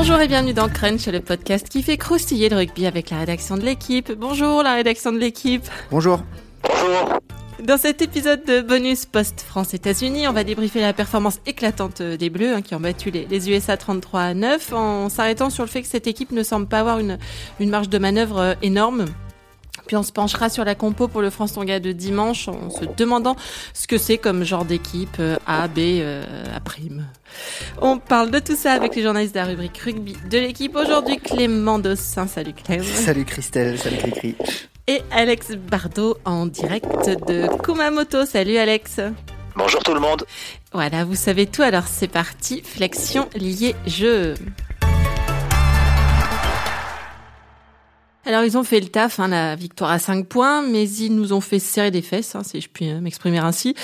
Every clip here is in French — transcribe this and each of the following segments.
Bonjour et bienvenue dans Crunch, le podcast qui fait croustiller le rugby avec la rédaction de l'équipe. Bonjour la rédaction de l'équipe. Bonjour. Bonjour. Dans cet épisode de bonus post-France-États-Unis, on va débriefer la performance éclatante des Bleus hein, qui ont battu les, USA 33 à 9 en s'arrêtant sur le fait que cette équipe ne semble pas avoir une, une marge de manœuvre euh, énorme. Puis on se penchera sur la compo pour le France Tonga de dimanche en se demandant ce que c'est comme genre d'équipe euh, A, B, euh, A prime. On parle de tout ça avec les journalistes de la rubrique rugby de l'équipe. Aujourd'hui, Clément Dossin. Salut Clément. Salut Christelle, salut Cricri et Alex Bardot en direct de Kumamoto. Salut Alex. Bonjour tout le monde. Voilà, vous savez tout, alors c'est parti, flexion liée jeu. Alors ils ont fait le taf, hein, la victoire à 5 points, mais ils nous ont fait serrer des fesses, hein, si je puis euh, m'exprimer ainsi.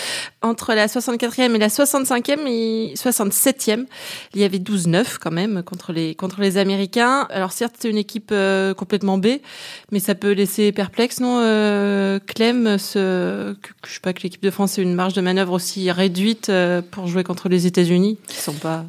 Entre la 64e et la 65e et 67e, il y avait 12-9 quand même contre les contre les Américains. Alors certes c'est une équipe euh, complètement B, mais ça peut laisser perplexe, non euh, Clem, ce, je sais pas que l'équipe de France ait une marge de manœuvre aussi réduite euh, pour jouer contre les États-Unis, qui sont pas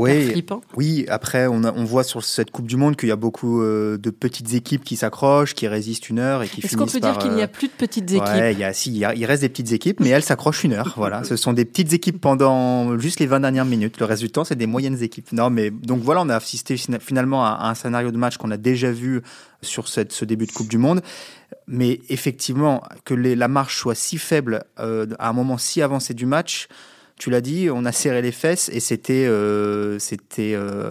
oui, oui, après, on, on, voit sur cette Coupe du Monde qu'il y a beaucoup euh, de petites équipes qui s'accrochent, qui résistent une heure et qui Est-ce qu'on peut dire qu'il n'y a euh, plus de petites équipes? Ouais, il, y a, si, il, reste des petites équipes, mais elles s'accrochent une heure. voilà, ce sont des petites équipes pendant juste les 20 dernières minutes. Le reste du temps, c'est des moyennes équipes. Non, mais donc voilà, on a assisté finalement à, un scénario de match qu'on a déjà vu sur cette, ce début de Coupe du Monde. Mais effectivement, que les, la marche soit si faible euh, à un moment si avancé du match, tu l'as dit, on a serré les fesses et c'était euh, c'était euh,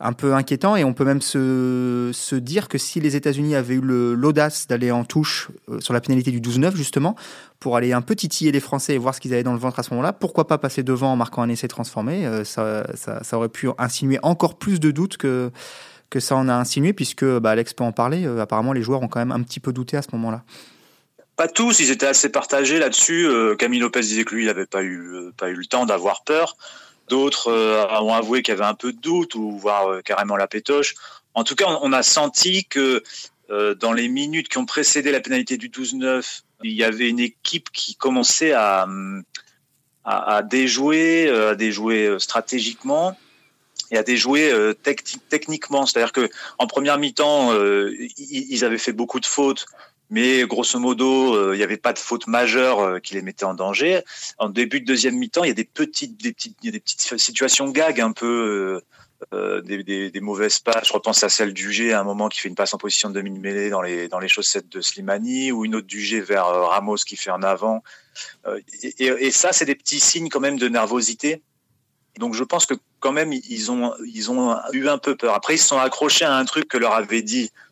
un peu inquiétant. Et on peut même se, se dire que si les États-Unis avaient eu l'audace d'aller en touche euh, sur la pénalité du 12-9, justement, pour aller un peu titiller les Français et voir ce qu'ils avaient dans le ventre à ce moment-là, pourquoi pas passer devant en marquant un essai transformé ça, ça, aurait pu insinuer encore plus de doutes que, que ça en a insinué, puisque bah, Alex peut en parler. apparemment, les joueurs ont quand même un petit peu douté à ce moment-là. Pas tous, ils étaient assez partagés là-dessus. Euh, Camille Lopez disait que lui, il n'avait pas eu, euh, pas eu le temps d'avoir peur. D'autres euh, ont avoué qu'il y avait un peu de doute ou voire carrément la pétoche. En tout cas, on, a senti que dans les minutes qui ont précédé la pénalité du 12-9, il y avait une équipe qui commençait à, à, à déjouer, à déjouer stratégiquement et à déjouer techniquement. C'est-à-dire que en première mi-temps, ils avaient fait beaucoup de fautes mais grosso modo, euh, il n'y avait pas de faute majeure euh, qui les mettait en danger. En début de deuxième mi-temps, il y a des petites, des petites, des petites situations gag un peu. Euh, des, mauvaises passes. Je repense à celle du G à un moment qui fait une passe en position de demi-mêlée dans les, dans les chaussettes de Slimani ou une autre du G vers Ramos qui fait en avant. et, ça, c'est des petits signes quand même de nervosité. Donc je pense que quand même ils ont ils ont eu un peu peur. Après ils se sont accrochés à un truc que leur avait dit euh,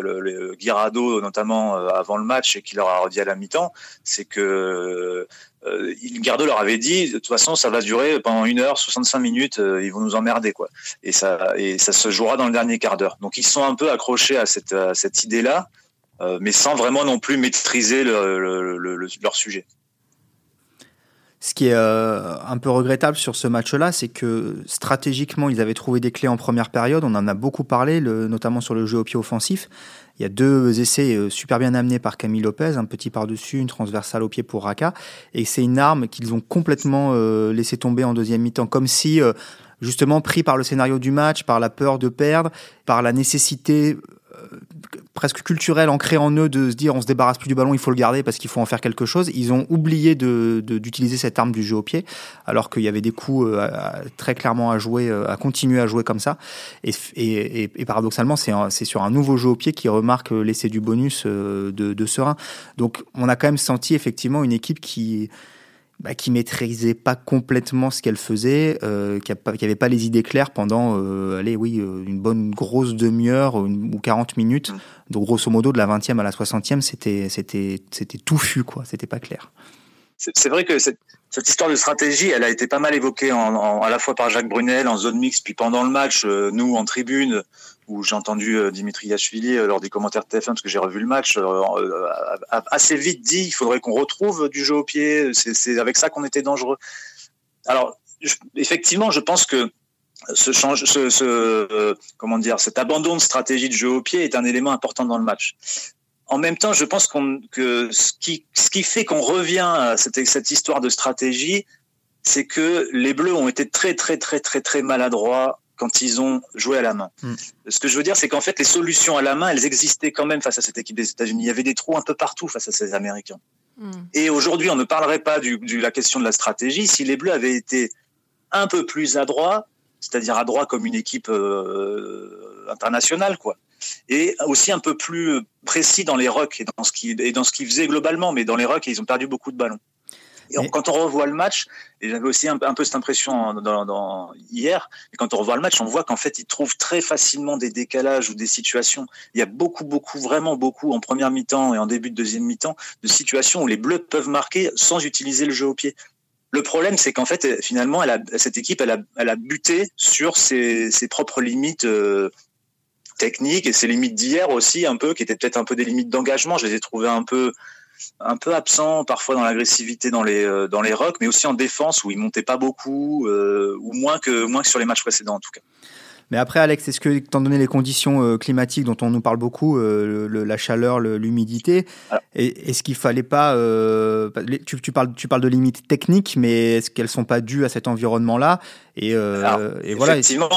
le, le, notamment euh, avant le match et qui leur a redit à la mi-temps, c'est que euh, Guirado leur avait dit de toute façon ça va durer pendant une heure 65 minutes ils vont nous emmerder quoi. Et ça se jouera dans le dernier quart d'heure. Donc ils sont un peu accrochés à cette, idée là mais sans vraiment non plus maîtriser le, leur sujet ce qui est euh, un peu regrettable sur ce match-là, c'est que stratégiquement, ils avaient trouvé des clés en première période. On en a beaucoup parlé, notamment sur le jeu au pied offensif. Il y a deux essais euh, super bien amenés par Camille Lopez, un petit par-dessus, une transversale au pied pour Raka. Et c'est une arme qu'ils ont complètement euh, laissé tomber en deuxième mi-temps, comme si, justement, pris par le scénario du match, par la peur de perdre, par la nécessité presque culturel ancré en eux de se dire on se débarrasse plus du ballon, il faut le garder parce qu'il faut en faire quelque chose. Ils ont oublié d'utiliser de, d'utiliser cette arme du jeu au pied, alors qu'il y avait des coups euh, très clairement à jouer, euh, à continuer à jouer comme ça. Et, et, et paradoxalement, c'est sur un nouveau jeu au pied qui remarque l'essai du bonus euh, de, de Serein. Donc on a quand même senti effectivement une équipe qui bah, qui maîtrisait pas complètement ce qu'elle faisait, euh, qui n'avait pas les idées claires pendant, euh, allez, oui, euh, une bonne grosse demi-heure ou 40 minutes. Donc, grosso modo, de la 20e à la 60e, c'était, c'était, c'était touffu, quoi. C'était pas clair. C'est vrai que cette, cette, histoire de stratégie, elle a été pas mal évoquée en, en, à la fois par Jacques Brunel en zone mixte, puis pendant le match, euh, nous en tribune, où j'ai entendu euh, Dimitri Yachvili euh, lors des commentaires de TF1, parce que j'ai revu le match, assez vite dit il faudrait qu'on retrouve du jeu au pied, c'est avec ça qu'on était dangereux. Alors, effectivement, je pense que ce change, ce, comment dire, cet abandon de stratégie de jeu au pied est un élément important dans le match en même temps, je pense que ce qui, ce qui fait qu'on revient à cette, cette histoire de stratégie, c'est que les Bleus ont été très, très, très, très, très maladroits quand ils ont joué à la main. Hmm. Ce que je veux dire, c'est qu'en fait, les solutions à la main, elles existaient quand même face à cette équipe des États-Unis. Il y avait des trous un peu partout face à ces Américains. Hmm. Et aujourd'hui, on ne parlerait pas de la question de la stratégie si les Bleus avaient été un peu plus adroits, c'est-à-dire adroits comme une équipe euh, internationale, quoi. Et aussi un peu plus précis dans les rucks et dans ce qu'ils et dans ce qu'ils faisaient globalement, mais dans les rucks, ils ont perdu beaucoup de ballons. Et quand on revoit le match, et j'avais aussi un, peu cette impression dans, dans, hier, et quand on revoit le match, on voit qu'en fait, ils trouvent très facilement des décalages ou des situations. Il y a beaucoup, beaucoup, vraiment beaucoup en première mi-temps et en début de deuxième mi-temps de situations où les Bleus peuvent marquer sans utiliser le jeu au pied. Le problème, c'est qu'en fait, finalement, elle a, cette équipe, elle a, elle a buté sur ses, ses propres limites euh, techniques et ses limites d'hier aussi, un peu, qui étaient peut-être un peu des limites d'engagement. Je les ai trouvées un peu un peu absent parfois dans l'agressivité dans les euh, dans les rocks, mais aussi en défense où il montait pas beaucoup euh, ou moins que moins que sur les matchs précédents en tout cas. Mais après, Alex, est-ce que, étant donné les conditions euh, climatiques dont on nous parle beaucoup, la chaleur, l'humidité, est-ce qu'il fallait pas. tu, parles, tu parles de limites techniques, mais est-ce qu'elles sont pas dues à cet environnement-là? Et, et, voilà. Effectivement,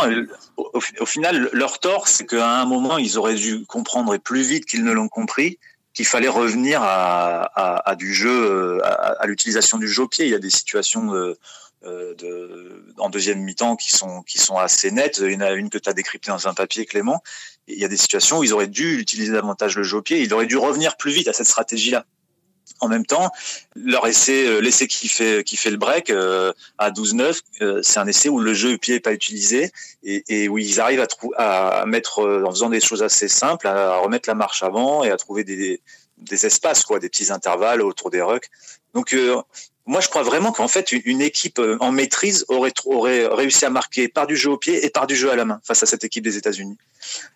au, au, final, leur tort, c'est qu'à un moment, ils auraient dû comprendre et plus vite qu'ils ne l'ont compris qu'il fallait revenir à, du jeu, euh, à, l'utilisation du jeu. Il y a des situations euh, en deuxième mi-temps qui sont, qui sont assez nettes. Il y en a une que tu as décryptée dans un papier, Clément. il y a des situations où ils auraient dû utiliser davantage le jeu. Ils auraient dû revenir plus vite à cette stratégie-là en même temps, leur essai, euh, l'essai qui fait qui fait le break euh, à 12-9, euh, c'est un essai où le jeu pied n'est pas utilisé et, et, où ils arrivent à, à mettre en faisant des choses assez simples, à, remettre la marche avant et à trouver des, des espaces quoi, des petits intervalles autour des rucks. Donc moi, je crois vraiment qu'en fait, une, équipe en maîtrise aurait, aurait réussi à marquer par du jeu au pied et par du jeu à la main face à cette équipe des États-Unis.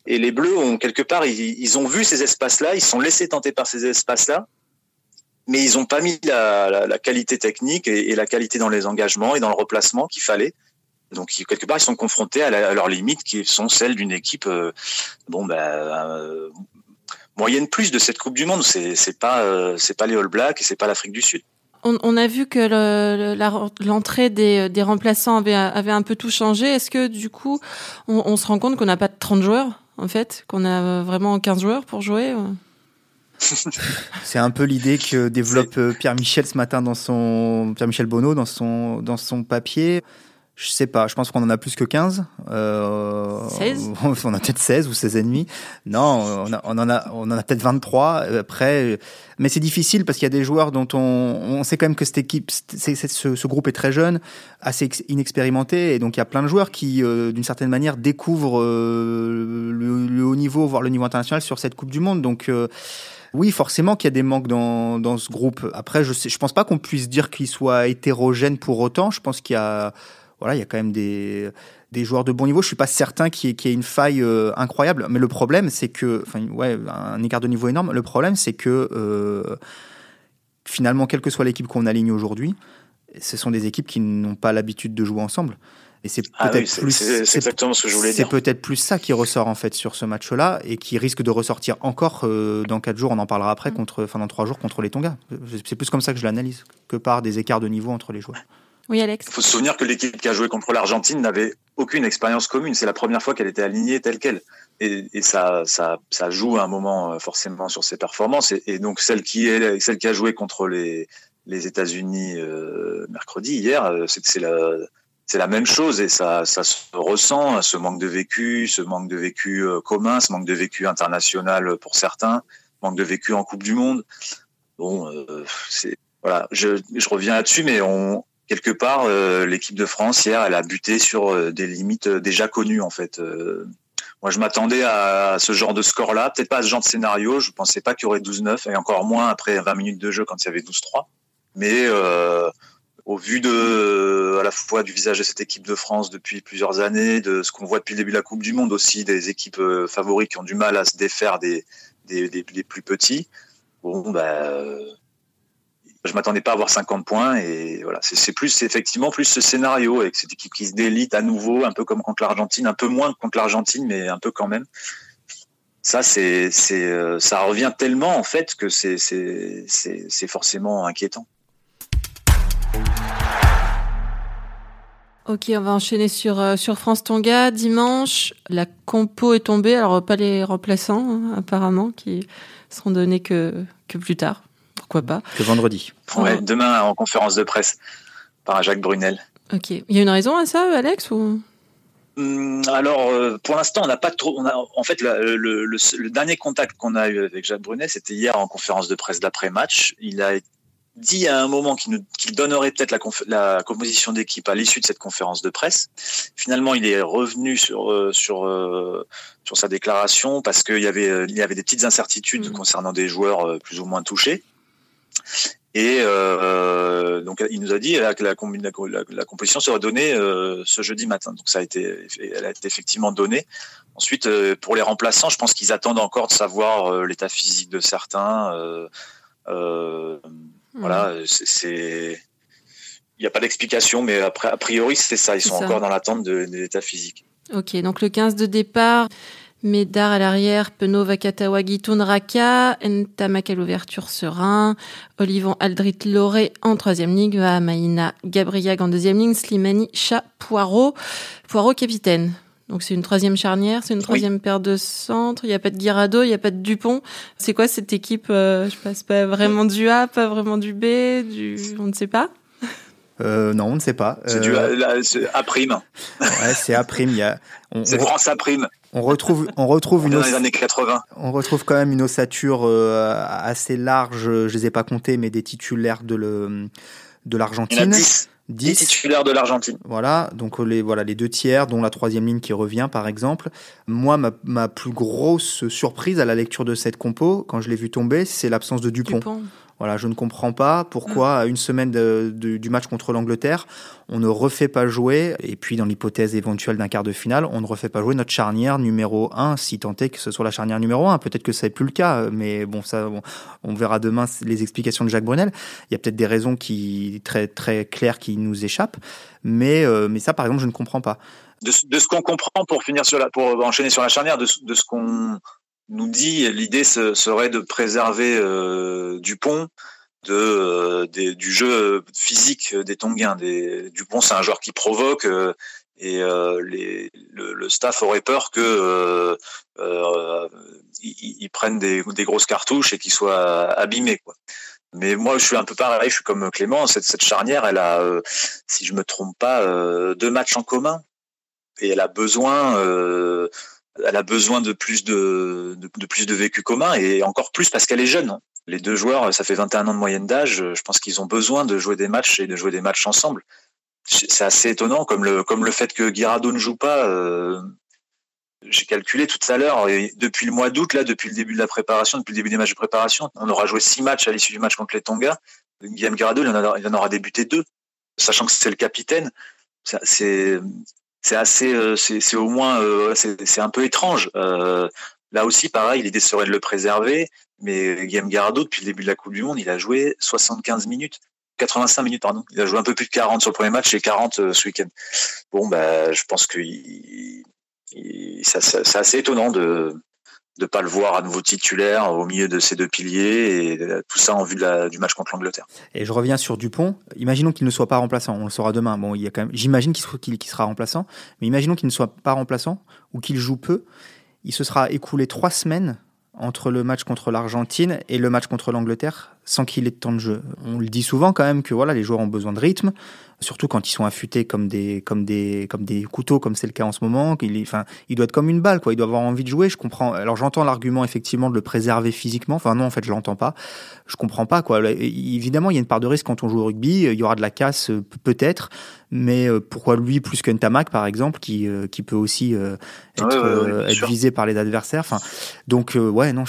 Et les Bleus ont quelque part, ils, ils ont vu ces espaces-là, ils sont laissés tenter par ces espaces-là, mais ils n'ont pas mis la, la, qualité technique et, la qualité dans les engagements et dans le replacement qu'il fallait. Donc quelque part, ils sont confrontés à, leurs limites qui sont celles d'une équipe, euh, bon ben euh, moyenne plus de cette Coupe du Monde. C'est pas euh, c'est pas les All Blacks et c'est pas l'Afrique du Sud. On, a vu que l'entrée des, des, remplaçants avait, avait, un peu tout changé. Est-ce que du coup, on, on se rend compte qu'on n'a pas de 30 joueurs en fait, qu'on a vraiment 15 joueurs pour jouer? C'est un peu l'idée que développe euh, Pierre Michel ce matin dans son Pierre Michel Bonneau dans son dans son papier. Je sais pas, je pense qu'on en a plus que 15. Euh, 16 On a peut-être 16 ou 16 ennemis. Non, on, on en a, on en a peut-être 23. Après, mais c'est difficile parce qu'il y a des joueurs dont on, on sait quand même que cette équipe, c'est, ce, ce, groupe est très jeune, assez inexpérimenté. Et donc il y a plein de joueurs qui, euh, d'une certaine manière, découvrent euh, le, le, haut niveau, voire le niveau international sur cette Coupe du Monde. Donc euh, oui, forcément qu'il y a des manques dans, dans ce groupe. Après, je ne je pense pas qu'on puisse dire qu'il soit hétérogène pour autant. Je pense qu'il y a, voilà, il y a quand même des, des joueurs de bon niveau. Je suis pas certain qu'il y, ait une faille euh, incroyable. Mais le problème, c'est que, enfin, ouais, un écart de niveau énorme. Le problème, c'est que euh, finalement, quelle que soit l'équipe qu'on aligne aujourd'hui, ce sont des équipes qui n'ont pas l'habitude de jouer ensemble. Et c'est ah peut-être plus. C'est exactement ce que je voulais dire. C'est peut-être plus ça qui ressort en fait sur ce match-là et qui risque de ressortir encore euh, dans quatre jours. On en parlera après mm. contre, enfin dans trois jours contre les Tonga. C'est plus comme ça que je l'analyse que par des écarts de niveau entre les joueurs. Oui, Alex. Il faut se souvenir que l'équipe qui a joué contre l'Argentine n'avait aucune expérience commune. C'est la première fois qu'elle était alignée telle qu'elle. Et, et ça, ça, ça, joue à un moment euh, forcément sur ses performances. Et, et, donc celle qui est, celle qui a joué contre les, les États-Unis euh, mercredi hier, c'est la c'est la même chose et ça, ça se ressent, ce manque de vécu, ce manque de vécu euh, commun, ce manque de vécu international pour certains, manque de vécu en Coupe du Monde. Bon, euh, voilà, je, reviens là-dessus, mais quelque part euh, l'équipe de France hier, elle a buté sur des limites déjà connues en fait. moi, je m'attendais à ce genre de score-là, peut-être pas à ce genre de scénario. Je pensais pas qu'il y aurait 12-9 et encore moins après 20 minutes de jeu quand il y avait 12-3. Mais au vu de à la fois du visage de cette équipe de France depuis plusieurs années, de ce qu'on voit depuis le début de la Coupe du Monde aussi, des équipes euh, favorites qui ont du mal à se défaire des, plus petits. Bon, bah, je m'attendais pas à avoir 50 points et voilà, c'est plus effectivement plus ce scénario avec cette équipe qui se délite à nouveau, un peu comme contre l'Argentine, un peu moins contre l'Argentine, mais un peu quand même. Ça, c'est, euh, ça revient tellement en fait que c'est forcément inquiétant. Ok, on va enchaîner sur, euh, sur France Tonga. Dimanche, la compo est tombée. Alors, pas les remplaçants, hein, apparemment, qui seront donnés que, que plus tard. Pourquoi pas Que vendredi. Ouais, demain, en conférence de presse, par Jacques Brunel. Ok. Il y a une raison à ça, Alex ou... Hum, alors, euh, pour l'instant, on n'a pas trop. On a, en fait, le, le, le, dernier contact qu'on a eu avec Jacques Brunet, c'était hier en conférence de presse d'après-match. Il a dit à un moment qu'il qu donnerait peut-être la, la, composition d'équipe à l'issue de cette conférence de presse. Finalement, il est revenu sur euh, sur euh, sur sa déclaration parce qu'il y avait il y avait des petites incertitudes mmh. concernant des joueurs plus ou moins touchés. Et euh, donc il nous a dit que la, la, composition sera donnée euh, ce jeudi matin. Donc ça a été, elle a été effectivement donnée. Ensuite, euh, pour les remplaçants, je pense qu'ils attendent encore de savoir euh, l'état physique de certains. Euh, voilà, mmh. c'est, il n'y a pas d'explication, mais après, a priori c'est ça. Ils sont encore dans l'attente de, de l'état physique. Ok, donc le 15 de départ. Médard à l'arrière, Penaud, Vakatawagi, Tunraka, Ntamak à l'ouverture, Serein, Olivon, Aldrit, Loré en troisième ligne, Maïna, Gabriag en deuxième ligne, Slimani, Chat, Poirot, Poirot capitaine. Donc c'est une troisième charnière, c'est une troisième paire de centres. Il n'y a pas de Guirado, il n'y a pas de Dupont. C'est quoi cette équipe euh, Je passe pas vraiment du A, pas vraiment du B, du on ne sait pas. Euh, non, on ne sait pas. C'est du euh, A, prime. Ouais, c'est A prime. C'est France A prime. On retrouve, on retrouve une. années 80. On retrouve quand même une ossature euh, assez large. Je les ai pas comptés, mais des titulaires de le de l'Argentine. 10. 10 titulaires de l'Argentine. Voilà, donc les voilà les deux tiers, dont la troisième ligne qui revient par exemple. Moi, ma, ma plus grosse surprise à la lecture de cette compo, quand je l'ai vu tomber, c'est l'absence de Dupont. Dupont. Voilà, je ne comprends pas pourquoi, à une semaine du match contre l'Angleterre, on ne refait pas jouer, et puis dans l'hypothèse éventuelle d'un quart de finale, on ne refait pas jouer notre charnière numéro 1, si tant est que ce soit la charnière numéro 1. Peut-être que ça n'est plus le cas, mais bon, ça, on verra demain les explications de Jacques Brunel. Il y a peut-être des raisons qui, très, très claires qui nous échappent, mais, euh, mais ça, par exemple, je ne comprends pas. De, ce qu'on comprend pour finir sur la, pour enchaîner sur la charnière, de, de ce qu'on nous dit l'idée serait de préserver euh, Dupont de, euh, du jeu physique des Tongiens. Des, Dupont, c'est un joueur qui provoque euh, et les, le, staff aurait peur que ils, prennent des, des, grosses cartouches et qu'ils soient abîmés. Quoi. Mais moi, je suis un peu pareil. Je suis comme Clément. Cette, cette charnière, elle a, si je me trompe pas, deux matchs en commun et elle a besoin elle a besoin de plus de, de, vécu commun et encore plus parce qu'elle est jeune. Les deux joueurs, ça fait 21 ans de moyenne d'âge. Je pense qu'ils ont besoin de jouer des matchs et de jouer des matchs ensemble. C'est assez étonnant, comme le fait que Guirado ne joue pas. Euh, j'ai calculé tout à l'heure, depuis le mois d'août, là, depuis le début de la préparation, depuis le début des matchs de préparation, on aura joué six matchs à l'issue du match contre les Tonga. Guillaume Guirado, il en, en aura débuté deux, sachant que c'est le capitaine. C'est assez, euh, c'est au moins, euh, c'est un peu étrange. Euh, là aussi, pareil, l'idée serait de le préserver, mais Guillaume Garado, depuis le début de la Coupe du Monde, il a joué 75 minutes. 85 minutes, pardon. Il a joué un peu plus de 40 sur le premier match et 40 ce week-end. Bon, bah, je pense que c'est assez étonnant de, de pas le voir à nouveau titulaire au milieu de ces deux piliers et tout ça en vue du match contre l'Angleterre. Et je reviens sur Dupont. Imaginons qu'il ne soit pas remplaçant. On le saura demain. Bon, il y a quand même. J'imagine qu'il sera remplaçant, mais imaginons qu'il ne soit pas remplaçant ou qu'il joue peu. Il se sera écoulé trois semaines entre le match contre l'Argentine et le match contre l'Angleterre sans qu'il ait de temps de jeu. On le dit souvent quand même que voilà, les joueurs ont besoin de rythme, surtout quand ils sont affûtés comme des comme des comme des couteaux comme c'est le cas en ce moment, qu'il enfin, il doit être comme une balle quoi, il doit avoir envie de jouer, je comprends. Alors j'entends l'argument effectivement de le préserver physiquement. Enfin non, en fait, je l'entends pas. Je comprends pas quoi. Évidemment, il y a une part de risque quand on joue au rugby, il y aura de la casse peut-être, mais euh, pourquoi lui plus qu'un Tamac par exemple qui euh, qui peut aussi euh, être, être visé par les adversaires. Enfin donc ouais non,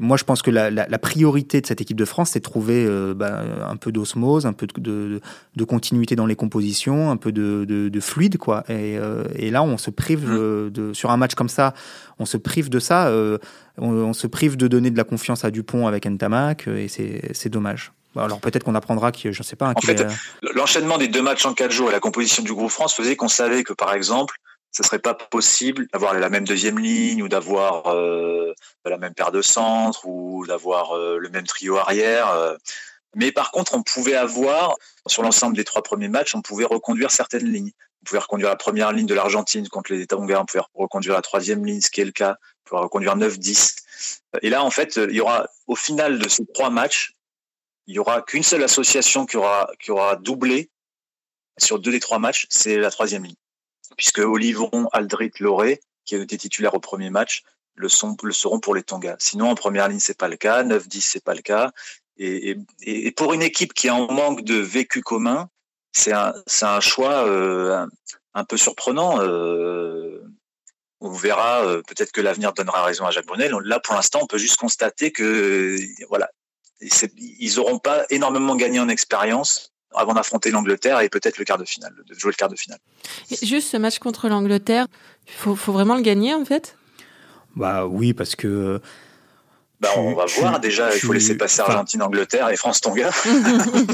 moi je pense que la, la, la priorité de cette équipe de France c'est trouver euh, bah, un peu d'osmose, un peu de, de, continuité dans les compositions, un peu de, de fluide, quoi. Et, euh, et, là, on se prive mmh. de, sur un match comme ça, on se prive de ça, euh, on, se prive de donner de la confiance à Dupont avec Ntamak, et c'est dommage. Alors peut-être qu'on apprendra que je sais pas. En fait, l'enchaînement des deux matchs en quatre jours et la composition du groupe France faisait qu'on savait que par exemple, ce serait pas possible d'avoir la même deuxième ligne ou d'avoir euh, la même paire de centres ou d'avoir euh, le même trio arrière. Euh, Mais par contre, on pouvait avoir, sur l'ensemble des trois premiers matchs, on pouvait reconduire certaines lignes. On pouvait reconduire la première ligne de l'Argentine contre les Tonga, on pouvait reconduire la troisième ligne, ce qui est le cas, on pouvait reconduire 9-10. Et là, en fait, il y aura, au final de ces trois matchs, il y aura qu'une seule association qui aura, qui aura doublé sur deux des trois matchs, c'est la troisième ligne. Puisque Olivon, Aldrit, Loré, qui été titulaires au premier match, le, sont, le seront pour les Tonga. Sinon, en première ligne, c'est pas le cas. 9-10, c'est pas le cas. Et, et, pour une équipe qui est en manque de vécu commun, c'est un, un choix euh, un, peu surprenant. Euh, on verra, euh, peut-être que l'avenir donnera raison à Jacques Brunel. Là, pour l'instant, on peut juste constater que voilà, ils n'auront pas énormément gagné en expérience avant d'affronter l'Angleterre et peut-être le quart de finale, de jouer le quart de finale. juste ce match contre l'Angleterre, il faut, faut, vraiment le gagner en fait? Bah oui, parce que bah, on va voir déjà, il faut laisser passer Argentine, Angleterre et France Tonga.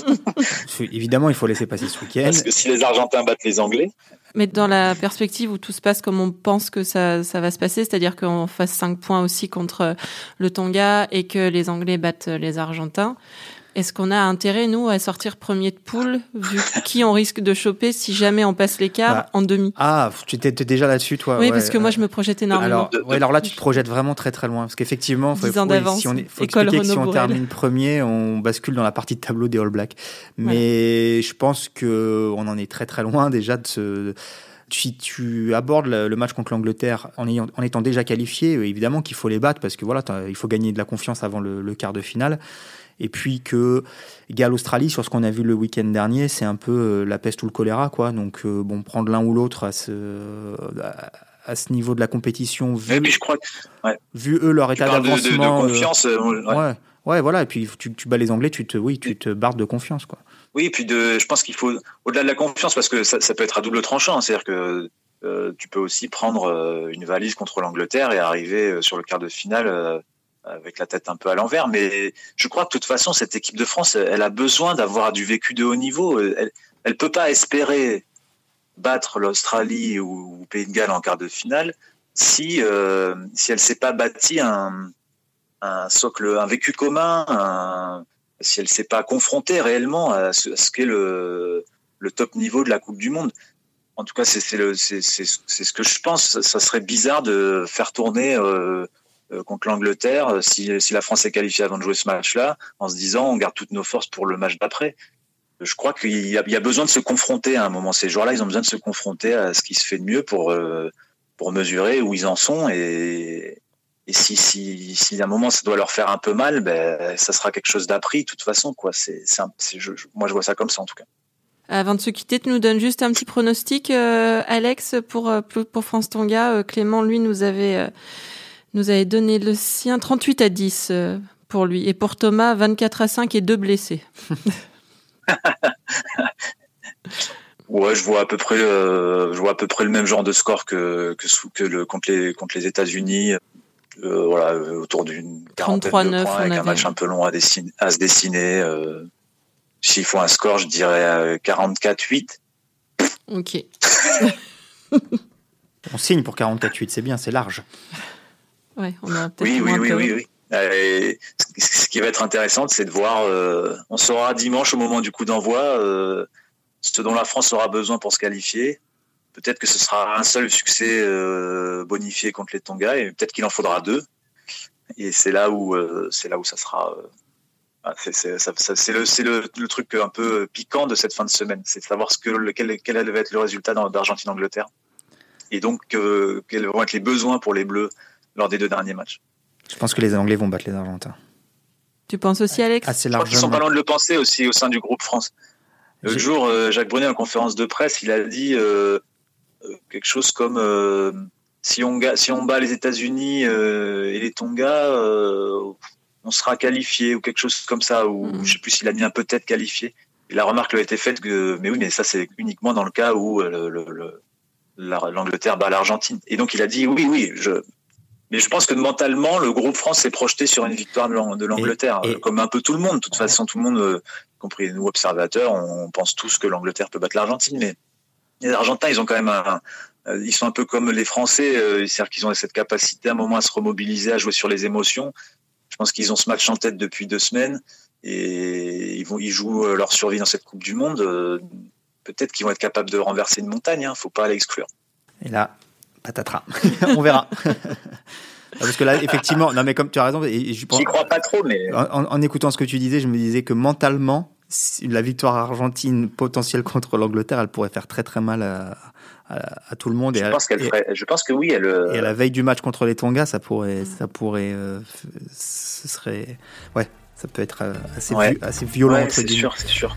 Évidemment, il faut laisser passer ce week-end. Parce que si les Argentins battent les Anglais. Mais dans la perspective où tout se passe comme on pense que ça, ça va se passer, c'est-à-dire qu'on fasse 5 points aussi contre le Tonga et que les Anglais battent les Argentins, est-ce qu'on a intérêt, nous, à sortir premier de poule, vu qui on risque de choper si jamais on passe l'écart bah, en demi? Ah, tu étais déjà là-dessus, toi Oui, parce que moi, je me projette énormément. Alors, alors là, tu te projettes vraiment très très loin. Parce qu'effectivement, il faut, si on, faut expliquer que si on termine premier, on bascule dans la partie de tableau des All Blacks. Mais je pense qu'on en est très très loin déjà de ce si tu abordes le match contre l'Angleterre en, en, étant déjà qualifié, évidemment qu'il faut les battre parce que voilà, il faut gagner de la confiance avant le, le quart de finale et puis que égal Australie sur ce qu'on a vu le week-end dernier c'est un peu euh, la peste ou le choléra quoi donc euh, bon prendre l'un ou l'autre à ce à ce niveau de la compétition vu, je crois vu eux leur état d'avancement de, confiance euh, ouais. ouais. Voilà et puis tu, tu, bats les Anglais tu te oui tu te barres de confiance quoi oui et puis de je pense qu'il faut au-delà de la confiance parce que ça, peut être à double tranchant c'est-à-dire que tu peux aussi prendre une valise contre l'Angleterre et arriver sur le quart de finale avec la tête un peu à l'envers. Mais je crois que de toute façon, cette équipe de France, elle a besoin d'avoir du vécu de haut niveau. Elle ne peut pas espérer battre l'Australie ou, Pays de Galles en quart de finale si, euh, si elle s'est pas bâti un, un socle, un vécu commun, si elle ne s'est pas confrontée réellement à ce, qu'est le, le top niveau de la Coupe du Monde. En tout cas, c'est ce que je pense. Ça serait bizarre de faire tourner euh, euh, contre l'Angleterre, euh, si, si, la France est qualifiée avant de jouer ce match-là, en se disant on garde toutes nos forces pour le match d'après. Je crois qu'il y, y, a besoin de se confronter à un moment. Ces joueurs-là, ils ont besoin de se confronter à ce qui se fait de mieux pour euh, pour mesurer où ils en sont et, et si, si, si à un moment ça doit leur faire un peu mal, ben ça sera quelque chose d'appris de toute façon quoi. C'est, je, moi je vois ça comme ça en tout cas. Avant de se quitter, tu nous donnes juste un petit pronostic, euh, Alex, pour pour France Tonga. Clément, lui, nous avait nous avait donné le sien 38 à 10 euh, pour lui. Et pour Thomas, 24 à 5 et deux blessés. ouais, je vois à peu près, euh, je vois à peu près le même genre de score que que, que le contre les contre les États-Unis. Euh, voilà, autour d'une 33 9 points, avec un match un peu long à, dessiner, à se dessiner. S'il faut un score, je dirais 44-8. Ok. On signe pour 44-8, c'est bien, c'est large. Ouais, on a oui, oui, oui, oui, oui, euh, ce qui va être intéressant, c'est de voir. Euh, on saura dimanche au moment du coup d'envoi euh, ce dont la France aura besoin pour se qualifier. Peut-être que ce sera un seul succès bonifié contre les Tonga et peut-être qu'il en faudra deux. Et c'est là où c'est là où ça sera. Ah, c'est le, le, le, truc un peu piquant de cette fin de semaine, c'est de savoir ce que, quel, quel va être le résultat d'Argentine-Angleterre. Et donc, quels vont être les besoins pour les Bleus lors des deux derniers matchs. Je pense que les Anglais vont battre les Argentins. Tu penses aussi, Alex? Assez largement. Ils sont pas loin de le penser aussi au sein du groupe France. Le jour, euh, Jacques Brunet, en conférence de presse, il a dit euh, euh, quelque chose comme si, on, si on bat les États-Unis et les Tonga, on sera qualifié ou quelque chose comme ça. Ou mm. je sais plus s'il a mis un peut-être qualifié. Et la remarque lui a été faite que, mais oui, mais ça c'est uniquement dans le cas où l'Angleterre bat l'Argentine. Et donc il a dit oui, oui, je, mais je pense que mentalement, le groupe France s'est projeté sur une victoire de l'Angleterre, comme un peu tout le monde. De toute façon, tout le monde, euh, y compris nous observateurs, on pense tous que l'Angleterre peut battre l'Argentine. Mais les Argentins, ils ont quand même un, euh, ils sont un peu comme les Français, euh, c'est-à-dire qu'ils ont cette capacité à un moment à se remobiliser, à jouer sur les émotions. Je pense qu'ils ont ce match en tête depuis deux semaines et ils vont, ils jouent leur survie dans cette Coupe du Monde. Peut-être qu'ils vont être capables de renverser une montagne. Hein, faut pas l'exclure. Et là, patatras. On verra. Parce que là, effectivement, non mais comme tu as raison, et je J'y crois pas trop, mais en, écoutant ce que tu disais, je me disais que mentalement, la victoire argentine potentielle contre l'Angleterre, elle pourrait faire très très mal à, tout le monde. Je pense qu'elle ferait. Je pense que oui, elle. Euh, et à la veille du match contre les Tonga, ça pourrait, ça pourrait, euh, ce serait, ouais, ça peut être euh, assez, assez violent. Ouais, c'est sûr, c'est sûr.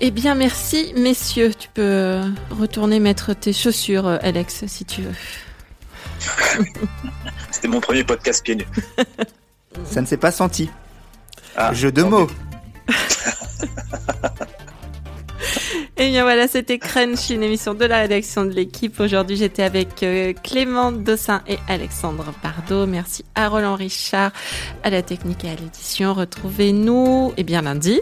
Eh bien, merci, messieurs. Tu peux retourner mettre tes chaussures, Alex, si tu veux. C'était mon premier podcast pieds nus. Ça ne s'est pas senti. Ah, Jeu de mots. Et eh bien voilà, c'était Crunch, une émission de la rédaction de l'équipe. Aujourd'hui, j'étais avec euh, Clément Dossin et Alexandre Bardot. Merci à Roland Richard, à la technique et à l'édition. Retrouvez-nous, et eh bien lundi,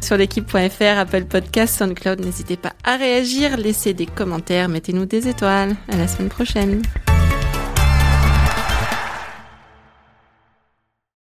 sur l'équipe.fr, Apple Podcast, SoundCloud. N'hésitez pas à réagir, laissez des commentaires, mettez-nous des étoiles. À la semaine prochaine.